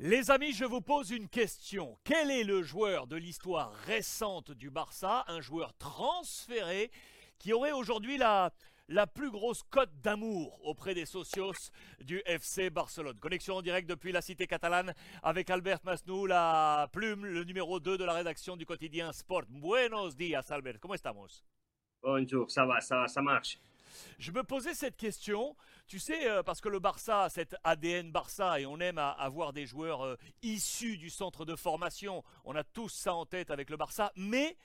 Les amis, je vous pose une question. Quel est le joueur de l'histoire récente du Barça, un joueur transféré, qui aurait aujourd'hui la, la plus grosse cote d'amour auprès des socios du FC Barcelone? Connexion en direct depuis la cité catalane avec Albert Masnou, la plume, le numéro 2 de la rédaction du quotidien Sport. Buenos días, Albert. Comment estamos? Bonjour, ça va, ça va, ça marche. Je me posais cette question, tu sais, euh, parce que le Barça cet ADN Barça et on aime à- avoir des joueurs euh, issus du centre de formation. On a tous ça en tête avec le Barça, mais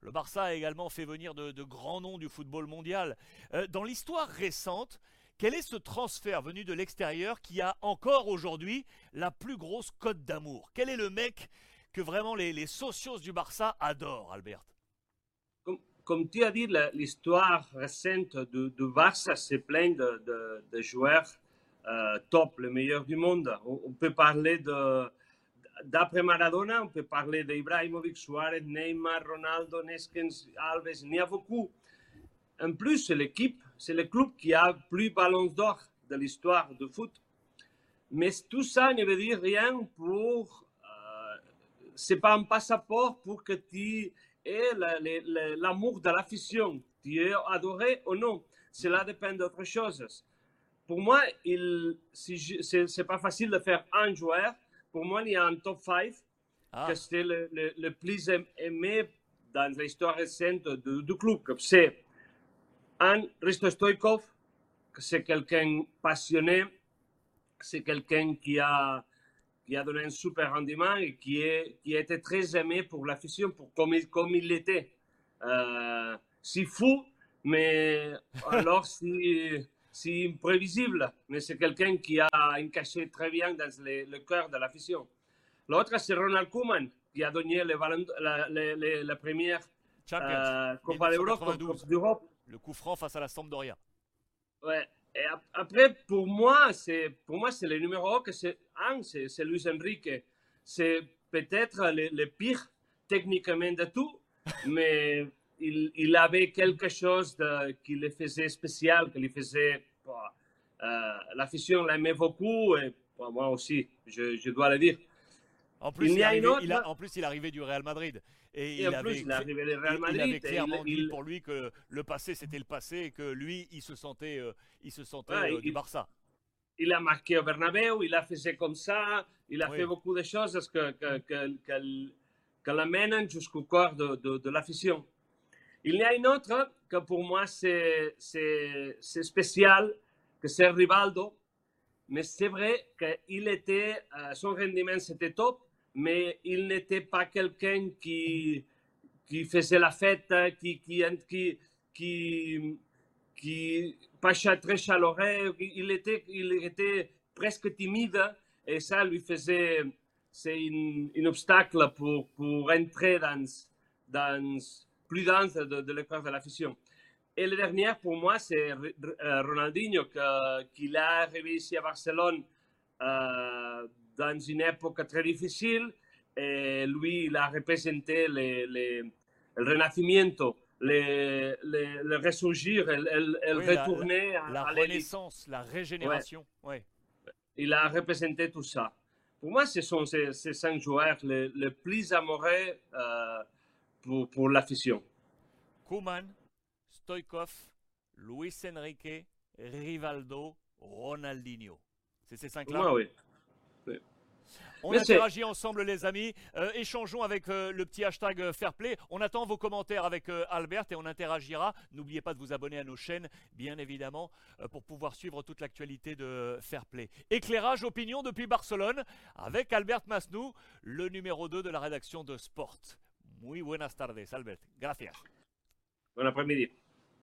le Barça a également fait venir de, de grands noms du football mondial. Euh, dans l'histoire récente, quel est ce transfert venu de l'extérieur qui a encore aujourd'hui la plus grosse cote d'amour? Quel est le mec que vraiment les, les socios du Barça adorent, Albert? Comme, tu as dit, l'histoire récente du Barça, c'est plein de, de- de joueurs euh, top, les meilleurs du monde. On, peut parler de d'après Maradona, on peut parler d'Ibrahimovic, Suarez, Neymar, Ronaldo, Neskens, Alves, il y a beaucoup. En plus, c'est l'équipe, c'est le club qui a plus ballons d'or de l'histoire du foot. Mais tout ça ne veut dire rien pour. Euh, c'est pas un passeport pour que tu l'amour de l'afición. Tu es adoré ou non. Cela dépend d'autre chose. Pour moi, il, si c'est pas facile de faire un joueur. Pour moi, il y a un top 5 Ah, que c'est le, le- le plus aim- aimé dans l'histoire récente du, club. C'est un Risto Stoikov, c'est quelqu'un passionné, c'est quelqu'un qui a, qui a donné un super rendement et qui, est, qui a été très aimé pour l'afición, pour comme il, comme il l'était. Euh, si fou, mais alors si, si imprévisible. Mais c'est quelqu'un qui a encaissé très bien dans le, le cœur de l'afición. L'autre, c'est Ronald Koeman, qui a donné le ballon- la, la- la- la première Champions. euh, Copa d'Europe, 1992. Coupe d'Europe. Le coup franc face à la Sampdoria. Ouais. Et après, pour moi, c'est pour moi c'est le numéro un que c'est Luis Enrique. C'est peut-être le, le pire techniquement de tout, mais il, il avait quelque chose de- qui le faisait spécial, qui le faisait. bah, euh, l'aimait beaucoup et bah, moi aussi, je, je dois le dire. En plus, Il il, arrivait, autre- il a- en plus, il arrivait du Real Madrid. Et, Et il, en avait, plus, il arrivé il- Real il avait clairement il- dit pour lui que le passé c'était le passé et que lui il se sentait, euh, il se sentait Ouais, euh, du il- Barça. il a marqué au Bernabéu, il a fait comme ça, il a Oui. fait beaucoup de choses que, que, que, que- que l'amènent jusqu'au corps de, de, de. Il y a une autre que pour moi c'est spécial, que c'est Rivaldo, mais c'est vrai qu'il était, euh, son rendement c'était top, mais il n'était pas quelqu'un qui, qui faisait la fête, qui, qui, qui, qui, qui pas très chaleureux, il était, il était presque timide et ça lui faisait, c'est un, obstacle pour, pour entrer dans, dans plus dans de, de l'école de. Et le dernier, pour moi, c'est R- Ronaldinho, que- qu'il a ici à Barcelone euh, dans une époque très difficile. Et lui, il a représenté le, le, le renacimiento, le, le, le ressurgir, la- retourner à- La à l'élite. renaissance, la régénération. Ouais. Il a représenté tout ça. Pour moi, ce sont ces, ces cinq joueurs les, plus amoureux euh, pour, pour. Koeman, Stoikov, Luis Enrique, Rivaldo, Ronaldinho. C'est ces cinq-là. On interagit ensemble, les amis. Euh, échangeons avec euh, le petit hashtag euh, Fairplay. On attend vos commentaires avec euh, Albert et on interagira. N'oubliez pas de vous abonner à nos chaînes, bien évidemment, pour pouvoir suivre toute l'actualité de Fairplay. Éclairage, opinion depuis Barcelone avec Albert Masnou, le numéro 2 de la rédaction de Sport. Muy buenas tardes, Albert. Gracias. Bon après-midi.